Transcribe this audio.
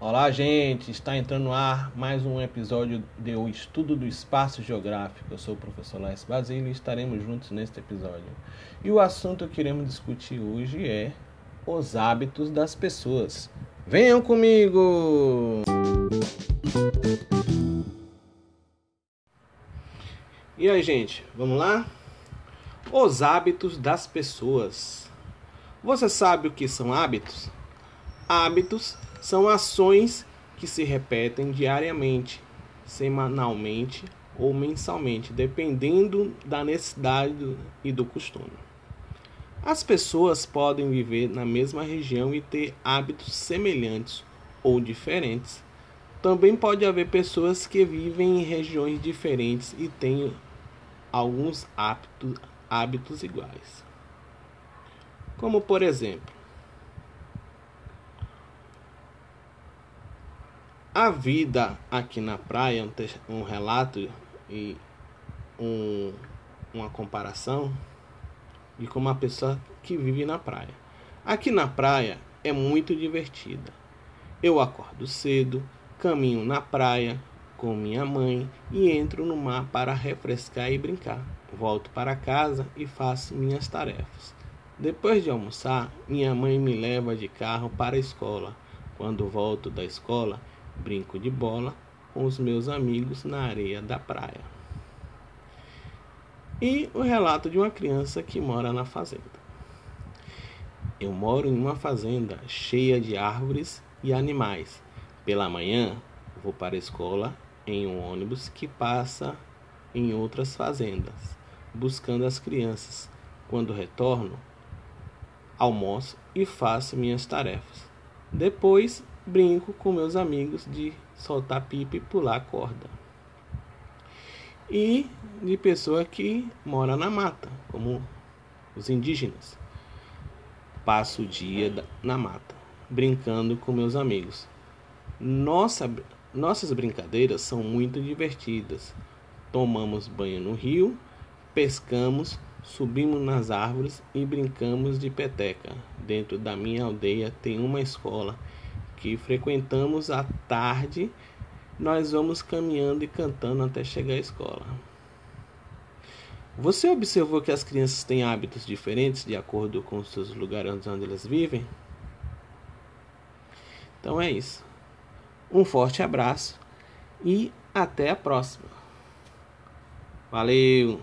Olá, gente! Está entrando no ar mais um episódio de O Estudo do Espaço Geográfico. Eu sou o professor Laes Basílio e estaremos juntos neste episódio. E o assunto que iremos discutir hoje é os hábitos das pessoas. Venham comigo! E aí, gente, vamos lá? Os hábitos das pessoas. Você sabe o que são hábitos? Hábitos são ações que se repetem diariamente, semanalmente ou mensalmente, dependendo da necessidade e do costume. As pessoas podem viver na mesma região e ter hábitos semelhantes ou diferentes. Também pode haver pessoas que vivem em regiões diferentes e têm alguns hábitos, hábitos iguais. Como por exemplo, A vida aqui na praia, um, relato e um, uma comparação de como uma pessoa que vive na praia. Aqui na praia é muito divertida. Eu acordo cedo, caminho na praia com minha mãe e entro no mar para refrescar e brincar. Volto para casa e faço minhas tarefas. Depois de almoçar, minha mãe me leva de carro para a escola. Quando volto da escola, Brinco de bola com os meus amigos na areia da praia. E o relato de uma criança que mora na fazenda. Eu moro em uma fazenda cheia de árvores e animais. Pela manhã, vou para a escola em um ônibus que passa em outras fazendas, buscando as crianças. Quando retorno, almoço e faço minhas tarefas. Depois brinco com meus amigos de soltar pipa e pular corda. E de pessoa que mora na mata, como os indígenas. Passo o dia na mata, brincando com meus amigos. Nossa, nossas brincadeiras são muito divertidas. Tomamos banho no rio, pescamos, subimos nas árvores e brincamos de peteca. Dentro da minha aldeia tem uma escola que frequentamos à tarde, nós vamos caminhando e cantando até chegar à escola. Você observou que as crianças têm hábitos diferentes de acordo com os seus lugares onde elas vivem? Então é isso. Um forte abraço e até a próxima. Valeu!